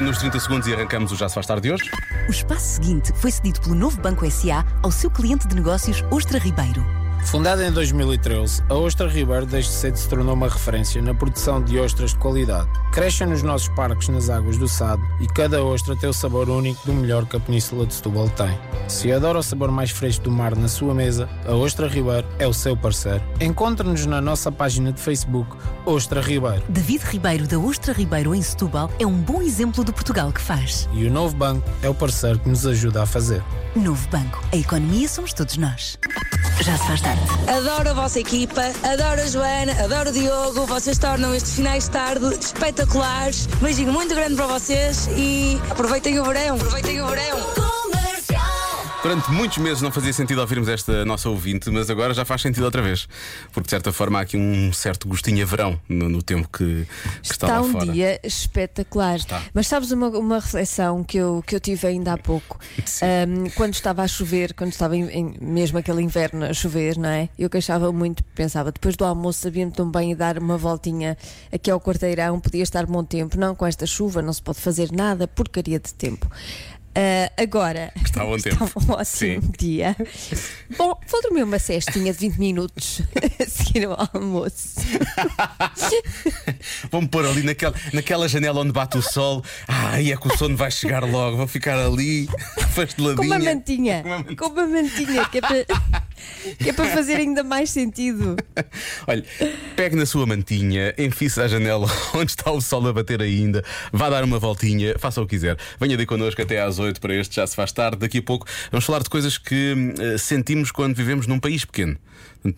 Nos 30 segundos e arrancamos o Já Se Faz Tarde de hoje. O espaço seguinte foi cedido pelo novo Banco SA ao seu cliente de negócios Ostra Ribeiro. Fundada em 2013, a Ostra Ribeiro desde cedo se tornou uma referência na produção de ostras de qualidade. Crescem nos nossos parques nas águas do Sado e cada ostra tem o sabor único do melhor que a Península de Setúbal tem. Se adora o sabor mais fresco do mar na sua mesa, a Ostra Ribeiro é o seu parceiro. Encontre-nos na nossa página de Facebook Ostra Ribeiro. David Ribeiro da Ostra Ribeiro em Setúbal é um bom exemplo do Portugal que faz. E o novo banco é o parceiro que nos ajuda a fazer. Novo Banco. A economia somos todos nós. Já se faz tarde. Adoro a vossa equipa, adoro a Joana, adoro o Diogo. Vocês tornam estes finais de tarde espetaculares. Beijinho muito grande para vocês e aproveitem o verão. Aproveitem o verão. Durante muitos meses não fazia sentido ouvirmos esta nossa ouvinte, mas agora já faz sentido outra vez. Porque de certa forma há aqui um certo gostinho a verão no, no tempo que, que está, Está lá um fora. dia espetacular. Está. Mas sabes uma, uma reflexão que eu, que eu tive ainda há pouco? Ahm, quando estava a chover, quando estava em- em- mesmo aquele inverno a chover, não é? Eu queixava muito, pensava, depois do almoço sabia-me tão bem ir dar uma voltinha aqui ao quarteirão, podia estar bom tempo. Não, com esta chuva não se pode fazer nada, porcaria de tempo. Ah, agora Está bom tempo. está um ótimo dia. Bom, vou dormir uma cestinha de 20 minutos a seguir ao almoço. Vou-me pôr ali naquela, naquela janela onde bate o sol. Ai, é que o sono vai chegar logo. Vou ficar ali, fasteladinha. Com uma mantinha. Com uma mantinha. Com uma mantinha, que é para, que é para fazer ainda mais sentido. Olha, pegue na sua mantinha, enfie-se à janela onde está o sol a bater ainda, vá dar uma voltinha, faça o que quiser. Venha daí connosco até às 8 para este Já Se Faz Tarde. Daqui a pouco vamos falar de coisas que eh, sentimos quando vivemos num país pequeno.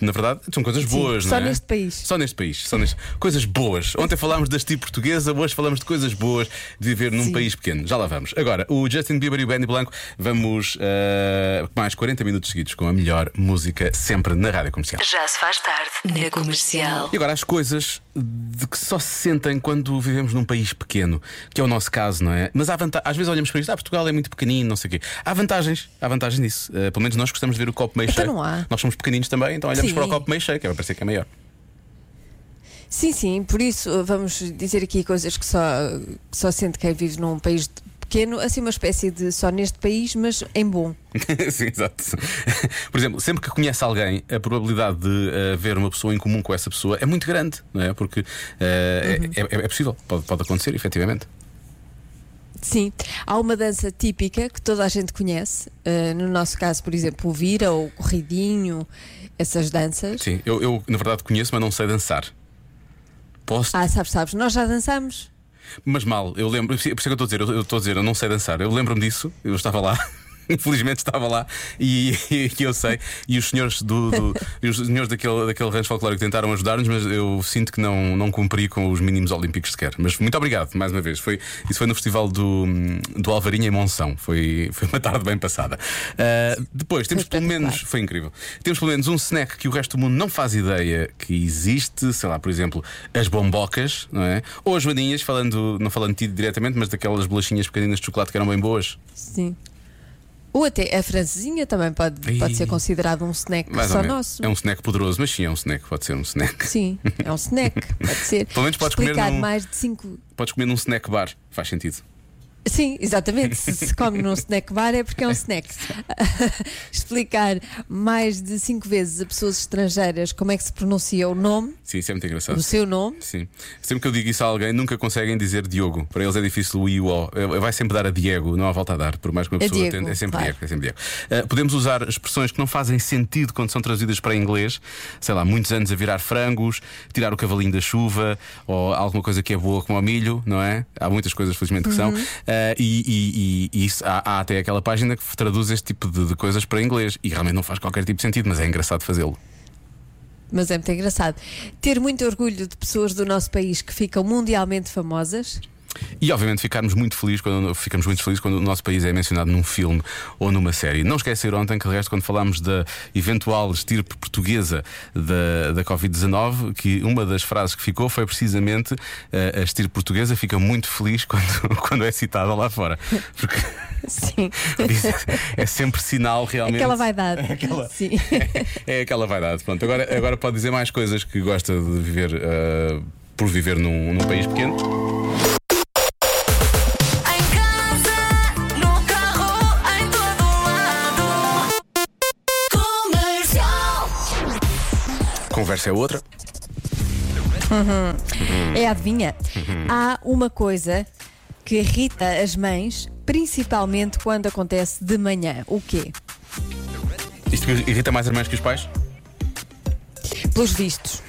Na verdade, são coisas boas, só não é? neste país. Só neste país, só neste... coisas boas. Ontem falámos da tipo portuguesa, hoje falamos de coisas boas de viver num Sim. país pequeno. Já lá vamos. Agora, o Justin Bieber e o Benny Blanco, vamos eh, mais 40 minutos seguidos com a melhor música sempre na rádio comercial. Já se faz tarde na comercial. E agora as coisas de que só se sentem quando vivemos num país pequeno, que é o nosso caso, não é? Mas há vanta- às vezes olhamos para isto, ah, Portugal é muito pequenino, não sei o quê. Há vantagens, há vantagens nisso. Eh, pelo menos nós gostamos de ver o copo meio Então cheio. não há. Nós somos pequeninos também, então olhamos Sim. para o copo meio cheio, que é para parecer que é maior. Sim, sim, por isso uh, vamos dizer aqui coisas que só, que só sente quem vive num país pequeno, assim uma espécie de só neste país, mas em bom. Sim, exato. Por exemplo, sempre que conhece alguém, a probabilidade de eh, haver uma pessoa em comum com essa pessoa é muito grande, não é? Porque eh, Uhum. é, é- é possível, pode, pode acontecer, efetivamente. Sim, há uma dança típica que toda a gente conhece, uh, no nosso caso, por exemplo, o vira ou o corridinho, essas danças. Sim, eu, eu, na verdade conheço, mas não sei dançar. Posso Ah, sabes, sabes, nós já dançamos. Mas mal, eu lembro, por isso que eu estou a dizer, eu estou a dizer, eu não sei dançar. Eu lembro-me disso, eu estava lá. Infelizmente estava lá e, e eu sei. E os senhores do, do- e os senhores daquele, daquele rancho folclórico tentaram ajudar-nos, mas eu sinto que não, não cumpri com os mínimos olímpicos sequer. Mas muito obrigado, mais uma vez. Foi, isso foi no festival do, do Alvarinha em Monção. Foi, foi uma tarde bem passada. Ah, depois, temos pelo menos. Foi incrível. Temos pelo menos um snack que o resto do mundo não faz ideia que existe, sei lá, por exemplo, as bombocas, não é? Ou as joaninhas, falando, não falando de ti diretamente, mas daquelas bolachinhas pequeninas de chocolate que eram bem boas. Sim. Ou até a francesinha também pode, pode ser considerado um snack Mais só nosso. É um snack poderoso, mas sim, é um snack, pode ser um snack. Sim, é um snack, pode ser. Pelo menos podes comer num- mais de cinco. Podes comer num snack bar, faz sentido. Sim, exatamente. Se se come num snack bar é porque é um snack. Explicar mais de cinco vezes a pessoas estrangeiras como é que se pronuncia o nome, Sim, isso é muito engraçado. o seu nome. Sim. Sempre que eu digo isso a alguém, nunca conseguem dizer Diogo. Para eles é difícil o I o O. Vai sempre dar a Diego, não há volta a dar, por mais que uma pessoa Diego, tente. É sempre claro. Diego. É sempre Diego. Eh, podemos usar expressões que não fazem sentido quando são traduzidas para inglês. Sei lá, muitos anos a virar frangos, tirar o cavalinho da chuva, ou alguma coisa que é boa como o milho, não é? Há muitas coisas, felizmente, que são. Uhum. Eh, e e- e- e isso, há, há até aquela página que traduz este tipo de, de coisas para inglês. E realmente não faz qualquer tipo de sentido, mas é engraçado fazê-lo. Mas é muito engraçado. Ter muito orgulho de pessoas do nosso país que ficam mundialmente famosas. E obviamente ficarmos muito felizes quando ficamos muito felizes quando o nosso país é mencionado num filme ou numa série. Não esquecer ontem que de resto quando falámos da eventual estirpe portuguesa da, da Covid-19, que uma das frases que ficou foi precisamente eh, a estirpe portuguesa fica muito feliz quando, quando é citada lá fora. Porque Sim. é sempre sinal realmente. Aquela vaidade. aquela- Sim. É aquela vaidade. Pronto, agora, agora pode dizer mais coisas que gosta de viver eh, por viver num, num país pequeno. Conversa é outra. É adivinha? Há uma coisa que irrita as mães, principalmente quando acontece de manhã. O quê? Isto irrita mais as mães que os pais? Pelos vistos.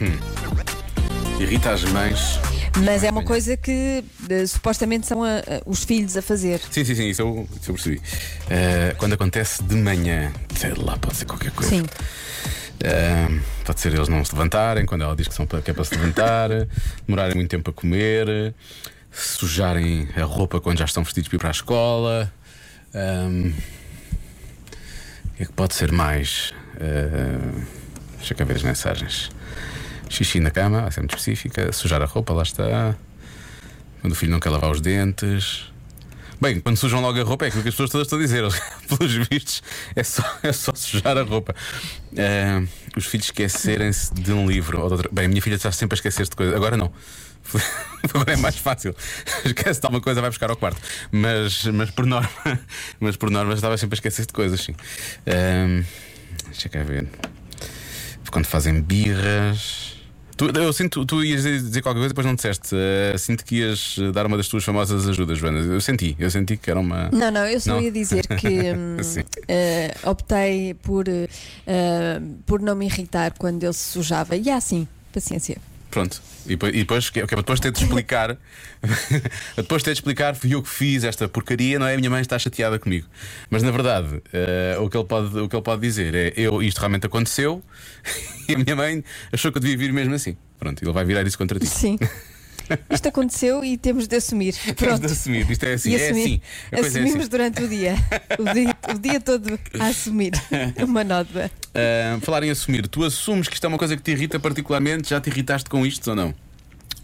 Irrita as mães. Mas é uma coisa que eh, supostamente são a- a- os filhos a fazer. Sim, sim, sim, isso eu, isso eu percebi. Eh, quando acontece de manhã, sei lá, pode ser qualquer coisa. Sim. Pode ser eles não se levantarem quando ela diz que, são para, que é para se levantar, demorarem muito tempo a comer, sujarem a roupa quando já estão vestidos para ir para a escola. Que é que pode ser mais? Eh, deixa cá ver as mensagens. Xixi na cama, vai ser muito específica. Sujar a roupa, lá está. Quando o filho não quer lavar os dentes. Bem, quando sujam logo a roupa é aquilo que as pessoas todas estão a dizer. Pelos vistos, é só, é só sujar a roupa. Eh, os filhos esquecerem-se de um livro ou de outra. Bem, a minha filha está sempre a esquecer-se de coisas. Agora não. Agora é mais fácil. Esquece de alguma coisa, vai buscar ao quarto. Mas, mas por norma, mas por norma estava sempre a esquecer-se de coisas, sim. Eh, deixa cá ver. Quando fazem birras. Tu, eu sinto tu ias dizer qualquer coisa, depois não disseste. Eh, sinto que ias eh, dar uma das tuas famosas ajudas, Joana. Eu senti, eu senti que era uma. Não, não, eu só Não? ia dizer que Sim. eh, optei por, eh, por não me irritar quando ele se sujava. E é assim, paciência. Pronto. E depois, e depois, que- que é para depois ter de explicar. depois ter de explicar, fui eu que fiz esta porcaria, não é? A minha mãe está chateada comigo. Mas na verdade, eh, o, que ele pode, o que ele pode dizer é: eu, isto realmente aconteceu e a minha mãe achou que eu devia vir mesmo assim. Pronto, ele vai virar isso contra ti. Sim. Isto aconteceu e temos de assumir. Temos Pronto. de assumir. Isto é assim, é assumir- assim. A coisa é assumimos assim. durante o dia. O, dia. o dia todo a assumir uma nota. Ah, falar em assumir, tu assumes que isto é uma coisa que te irrita particularmente? Já te irritaste com isto ou não?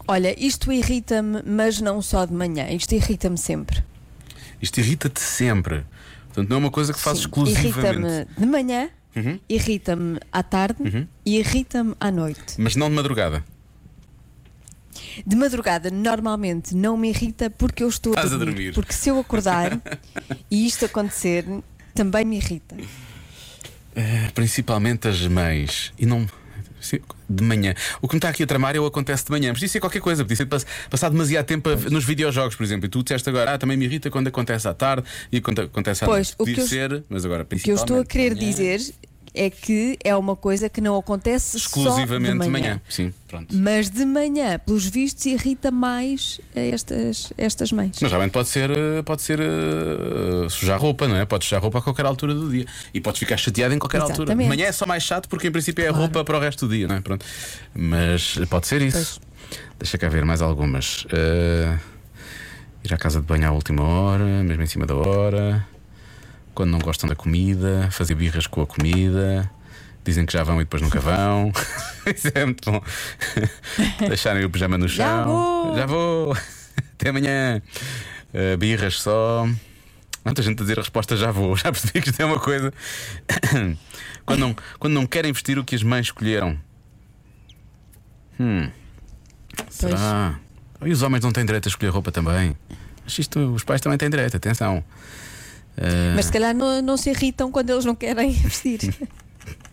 Olha, isto irrita-me, mas não só de manhã. Isto irrita-me sempre. Isto irrita-te sempre. Portanto, não é uma coisa que fazes exclusivamente. Uhum. Irrita-me de manhã, irrita-me à tarde e irrita-me à noite. Mas não de madrugada. De madrugada, normalmente não me irrita porque eu estou a a dormir. dormir. Porque se eu acordar e isto acontecer, também me irrita. Ah, principalmente as mães. E não. De manhã. O que me está aqui a tramar é o acontece de manhã. Podia ser qualquer coisa, podia ser pass- passar demasiado tempo a- nos videojogos, por exemplo. E tu disseste agora, ah, também me irrita quando acontece à tarde e quando acontece à Pois, noite. o que Podia eu- ser, mas agora O que eu estou a querer dizer é que é uma coisa que não acontece Exclusivamente só de manhã. Sim, pronto. Mas de manhã, pelos vistos, irrita mais estas, estas mães. Mas realmente pode ser, eh, pode ser eh, sujar roupa, não é? Podes sujar roupa a qualquer altura do dia. E podes ficar chateado em qualquer altura. De Exatamente. manhã é só mais chato porque em princípio é Claro. roupa para o resto do dia, não é? Pronto. Mas pode ser isso. Deixa cá ver mais algumas. Eh, ir à casa de banho à última hora, mesmo em cima da hora. Quando não gostam da comida, fazer birras com a comida. Dizem que já vão e depois nunca vão. Isso é muito bom. Deixarem o pijama no chão. Já vou. Já vou. Até amanhã. Uh, birras só. Muita gente a dizer a resposta já vou. Já percebi que isto é uma coisa. quando, não, quando não querem vestir o que as mães escolheram. Hum. Será? E os homens não têm direito a escolher roupa também? Mas isto, os pais também têm direito, atenção. Uh, Mas se calhar não, não se irritam quando eles não querem vestir.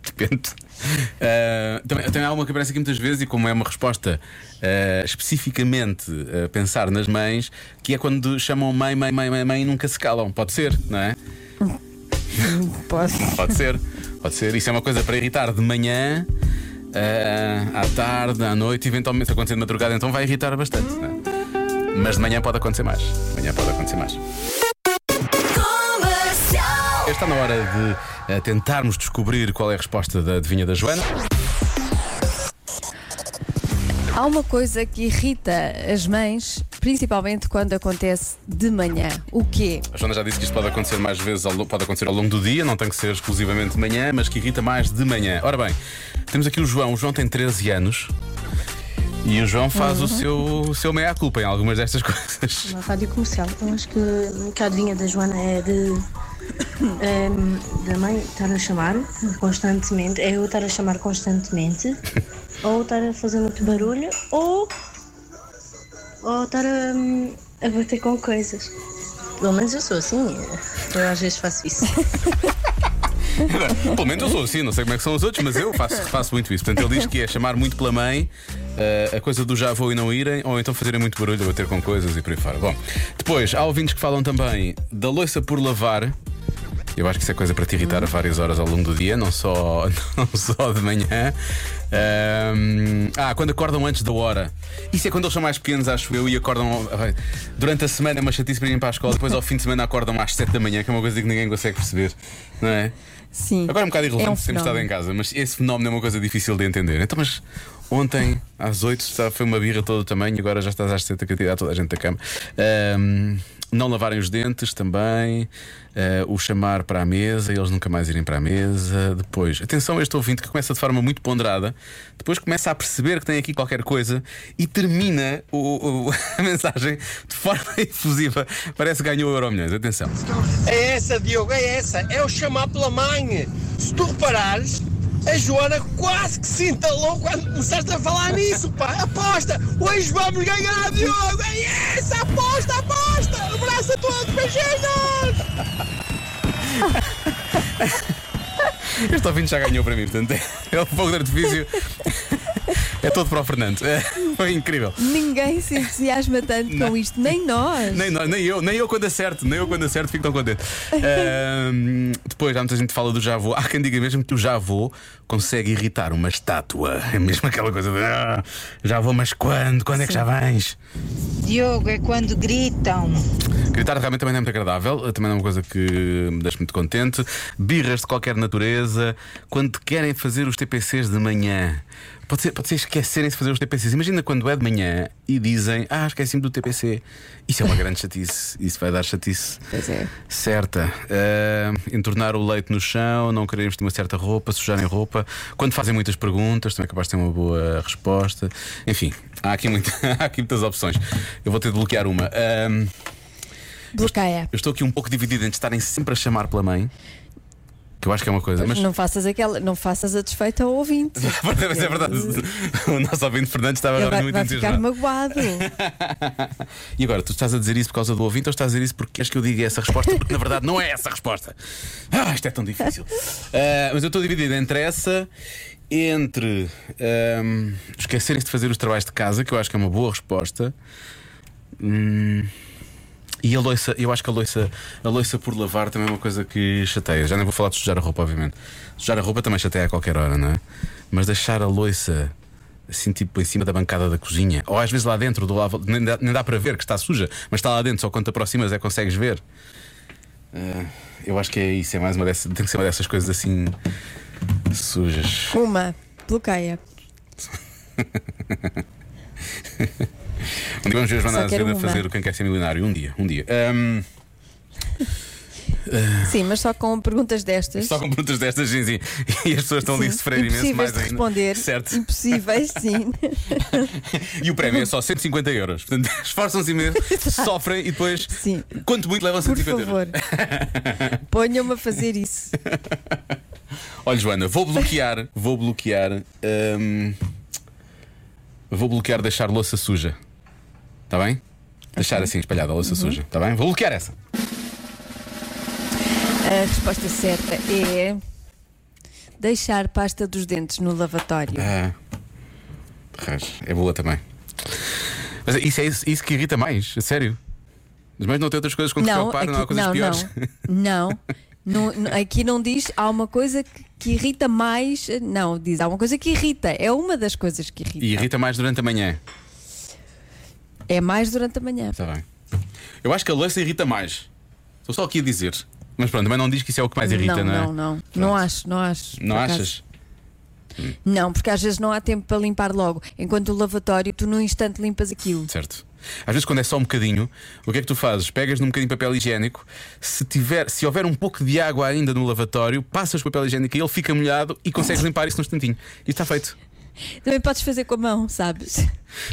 Depende. Uh, também, também há uma que aparece aqui muitas vezes, e como é uma resposta uh, especificamente a pensar nas mães, que é quando chamam mãe, mãe, mãe, mãe, mãe e nunca se calam. Pode ser, não é? Pode. Pode ser. Pode ser. Isso é uma coisa para irritar de manhã, uh, à tarde, à noite, eventualmente se acontecer de madrugada, então vai irritar bastante. é? Mas de manhã pode acontecer mais. De manhã pode acontecer mais. Está na hora de eh, tentarmos descobrir qual é a resposta da adivinha da Joana. Há uma coisa que irrita as mães, principalmente quando acontece de manhã. O quê? A Joana já disse que isto pode acontecer mais vezes, ao, pode acontecer ao longo do dia, não tem que ser exclusivamente de manhã, mas que irrita mais de manhã. Ora bem, temos aqui o João. O João tem 13 anos e o João faz o seu, o seu meia-culpa em algumas destas coisas. Na rádio comercial. Eu acho que, que a adivinha da Joana é de. Ehm, da mãe estar a chamar constantemente, é eu estar a chamar constantemente, ou estar a fazer muito barulho, ou. ou estar a, a bater com coisas. Pelo menos eu sou assim, eu às vezes faço isso. Pelo menos eu sou assim, não sei como é que são os outros, mas eu faço, faço muito isso. Portanto, ele diz que é chamar muito pela mãe, eh, a coisa do já vou e não irem, ou então fazerem muito barulho a bater com coisas e por aí fora. Bom, depois, há ouvintes que falam também da louça por lavar. Eu acho que isso é coisa para te irritar a várias horas ao longo do dia, não só, não só de manhã. Ahm, ah, quando acordam antes da hora. Isso é quando eles são mais pequenos, acho eu, e acordam. Durante a semana é uma chatice para irem para a escola, depois ao fim de semana acordam às 7 da manhã, que é uma coisa que ninguém consegue perceber, não é? Sim. Agora é um bocado irrelevante É um sempre estado em casa, mas esse fenómeno é uma coisa difícil de entender. Então, mas ontem, às 8, está- foi uma birra todo o tamanho, agora já estás às 7 a tirar toda a gente da cama. Ahm, não lavarem os dentes também, ah, o chamar para a mesa, eles nunca mais irem para a mesa. Depois, atenção este ouvinte que começa de forma muito ponderada, depois começa a perceber que tem aqui qualquer coisa e termina o- o- a mensagem de forma efusiva. Parece que ganhou o Euro Milhões. Atenção. É essa, Diogo, é essa. É o chamar pela mãe. Se tu reparares, a Joana quase que se entalou quando começaste a falar nisso, pá. Aposta! Hoje vamos ganhar, Diogo! É essa! Aposta, aposta! Abraço a todos, beijinhos! Este ouvinte já ganhou para mim, portanto, é o fogo de artifício. É todo para o Fernando. É, foi incrível. Ninguém se entusiasma tanto com isto, nem nós. Nem, nós- nem eu, nem eu quando acerto, nem eu quando acerto fico tão contente. Ahm, depois, há muita gente que fala do já vou. Há quem diga mesmo que o já vou consegue irritar uma estátua. É mesmo aquela coisa de "Ah, já vou, mas quando? Quando é que já vens? Diogo, é quando gritam. Gritar realmente também não é muito agradável, também não é uma coisa que me deixa muito contente. Birras de qualquer natureza, quando querem fazer os TPCs de manhã. Pode ser, pode ser esquecerem-se de fazer os TPCs. Imagina quando é de manhã e dizem, ah, esqueci-me do TPC. Isso é uma grande chatice. Isso vai dar chatice. Pois é. Certa. Ah, entornar o leite no chão, não querer vestir uma certa roupa, sujarem roupa. Quando fazem muitas perguntas, também é capaz de ter uma boa resposta. Enfim, há aqui, muito- há aqui muitas opções. Eu vou ter de bloquear uma. Ah, Bloqueia. eu estou aqui um pouco dividido entre estarem sempre a chamar pela mãe, que eu acho que é uma coisa, mas. Não faças aquela, não faças a desfeita ao ouvinte. Mas é verdade. O nosso ouvinte Fernando estava agora vai, muito vai ficar magoado. E agora, tu estás a dizer isso por causa do ouvinte ou estás a dizer isso porque queres que eu diga essa resposta? Porque na verdade não é essa a resposta. Ah, isto é tão difícil. Ah, mas eu estou dividido entre essa, entre ahm, esquecerem-se de fazer os trabalhos de casa, que eu acho que é uma boa resposta. Hum, e a loiça, eu acho que a loiça, a loiça por lavar também é uma coisa que chateia. Já nem vou falar de sujar a roupa, obviamente. Sujar a roupa também chateia a qualquer hora, não é? Mas deixar a loiça assim, tipo em cima da bancada da cozinha, ou às vezes lá dentro do lava, nem dá, nem dá para ver que está suja, mas está lá dentro, só quando te aproximas é que consegues ver. Ah, eu acho que é isso, é mais uma dessas, tem que ser uma dessas coisas assim sujas. Uma, bloqueia. Um dia vamos ver a Joana Azevedo fazer o Quem Quer Ser Milionário. Um dia, um dia. Ahm, Sim, mas só com perguntas destas. só com perguntas destas, sim, sim. E as pessoas estão ali a Sim, sofrer imenso mais de ainda. responder. Certo. Impossíveis, sim. E o prémio é só 150 euros. Portanto, esforçam-se imenso, sofrem e depois, Sim. quanto muito levam Por 150 favor, euros. ponham-me a fazer isso. Olha, Joana, vou bloquear, vou bloquear, hum, vou bloquear deixar louça suja. Está bem? Deixar assim espalhada a louça suja. Está bem? Vou bloquear essa. A resposta certa é deixar pasta dos dentes no lavatório. Ah, é boa também. Mas isso é isso, isso que irrita mais, a sério. Mas não tem outras coisas com que se Não, preocupar, não há coisas não, piores. não, não, não, não, Aqui não diz há uma coisa que, que irrita mais. Não, diz há uma coisa que irrita. É uma das coisas que irrita. E irrita mais durante a manhã. É mais durante a manhã. Está bem. Eu acho que a louça irrita mais. Estou só aqui a dizer. Mas pronto, também não diz que isso é o que mais irrita, não, não, é? não, não. Não acho, não acho. Não achas? Não, porque às vezes não há tempo para limpar logo. Enquanto o lavatório, tu num instante limpas aquilo. Certo. Às vezes, quando é só um bocadinho, o que é que tu fazes? Pegas num bocadinho de papel higiênico, se, tiver, se houver um pouco de água ainda no lavatório, passas o papel higiênico e ele fica molhado e consegues limpar isso num instantinho. E está feito. Também podes fazer com a mão, sabes?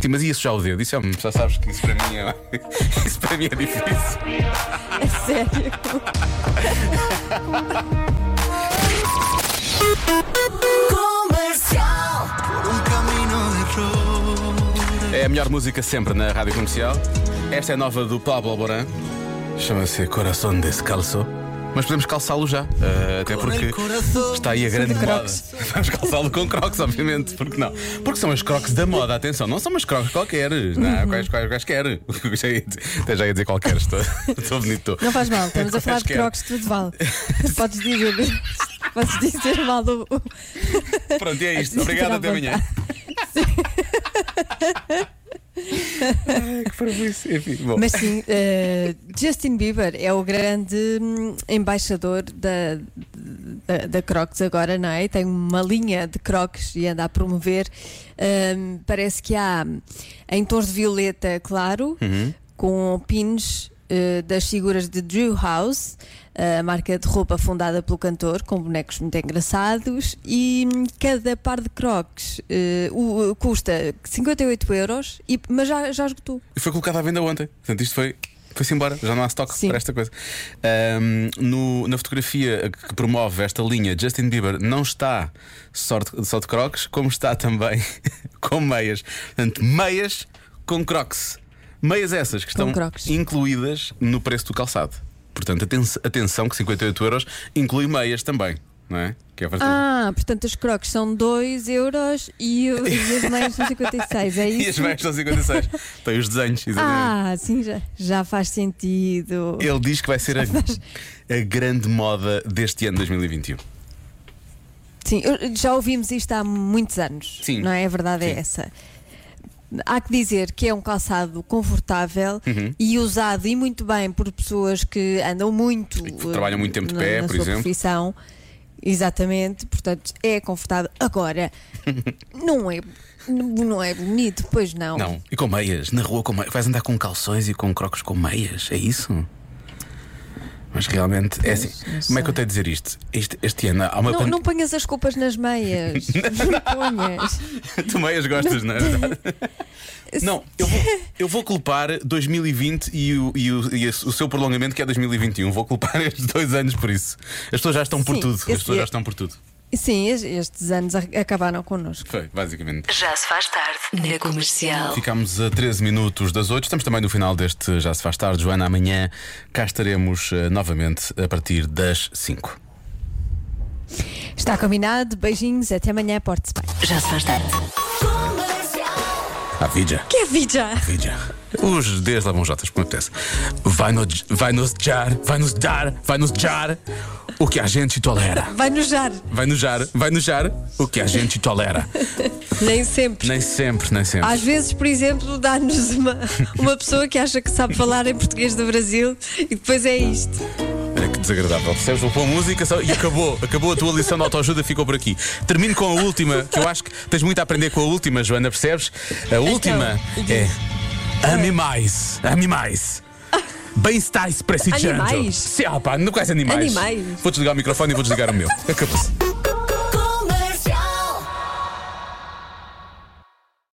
Sim, mas e isso já o dedo? Isso é, já sabes que isso para mim é, isso para mim é difícil. A sério. É a melhor música sempre na rádio comercial. Esta é nova do Pablo Alborán. Chama-se Coração Descalço. Mas podemos calçá-lo já, eh, até porque está aí a grande moda. crocs. Vamos calçá-lo com crocs, obviamente, porque não? Porque são as crocs da moda, atenção, não são umas crocs qualquer, não, quais, quais, quaisquer. Já ia dizer- Até já ia dizer qualquer, estou, estou bonito. estou. Não faz mal, estamos a falar de crocs, tudo vale. Podes dizer, podes dizer mal do. Pronto, e é isto. Obrigado, até amanhã. Ai, que parvoíce. Enfim, bom. Mas sim, eh, Justin Bieber é o grande hum, embaixador da, da, da Crocs agora, não é? Tem uma linha de Crocs e anda a promover. Hum, parece que há em tons de violeta claro, Uhum. com pins das figuras de Drew House. A marca de roupa fundada pelo cantor, com bonecos muito engraçados, e hum, cada par de crocs eh, o- custa 58 euros, e, mas já, já esgotou. E foi colocado à venda ontem. Portanto, isto foi. Foi-se embora, já não há stock Sim. para esta coisa. Ahm, no- na fotografia que promove esta linha, Justin Bieber não está só de, só de crocs, como está também com meias. Portanto, meias com crocs. Meias essas que estão incluídas no preço do calçado. Portanto, aten- atenção que 58 euros inclui meias também, não é? Que é bastante- Ah, portanto os crocs são 2 euros e, o- e as meias são 56, é isso? E as meias são 56. Tem os desenhos, exatamente. Ah, sim, já, já faz sentido. Ele diz que vai ser a, a grande moda deste ano 2021. Sim, já ouvimos isto há muitos anos. Sim. Não é? A verdade é Sim. essa. Há que dizer que é um calçado confortável Uhum. e usado e muito bem por pessoas que andam muito. E que trabalham muito tempo de na- pé, na por sua exemplo. profissão. Exatamente, portanto é confortável. Agora, não é, não é bonito, pois não. Não, e com meias, na rua com meias. Vais andar com calções e com crocos com meias, é isso? Mas realmente é assim. não Como é que eu tenho a dizer isto? Este, este ano há uma Não, pan- não ponhas as culpas nas meias. não ponhas. Tu meias gostas, não é? Não, eu vou, eu vou culpar 2020 e, o, e, o, e o seu prolongamento que é 2021. Vou culpar estes dois anos por isso. As pessoas já estão por Sim, tudo. As pessoas já é- estão por tudo. Sim, es- estes anos acabaram connosco. Foi, basicamente. Já se faz tarde na comercial. Ficámos a 13 minutos das 8. Estamos também no final deste Já se faz tarde. Joana, amanhã cá estaremos eh, novamente a partir das 5. Está combinado, beijinhos, até amanhã, porte-se bem. Já se faz tarde. A vida. Que é vida? Vida. Os Ds lavam jotas, como apetece. Vai, no, vai nos dar, vai nos dar, vai nos dar o que a gente tolera. Vai nojar. Vai nos jar, vai nos jar o que a gente tolera. Nem sempre. Nem sempre, nem sempre. Às vezes, por exemplo, dá-nos uma, uma pessoa que acha que sabe falar em português do Brasil e depois é isto. Olha que desagradável. Percebes? Vou pôr música só- e acabou. Acabou a tua lição de autoajuda, ficou por aqui. Termino com a última, que eu acho que tens muito a aprender com a última, Joana, percebes? A última é. Ame mais, ame mais. Bem-estais precisando. Animais? Sim, ah, pá, não quais animais. Animais? Vou desligar o microfone e vou desligar o meu. Acabou-se.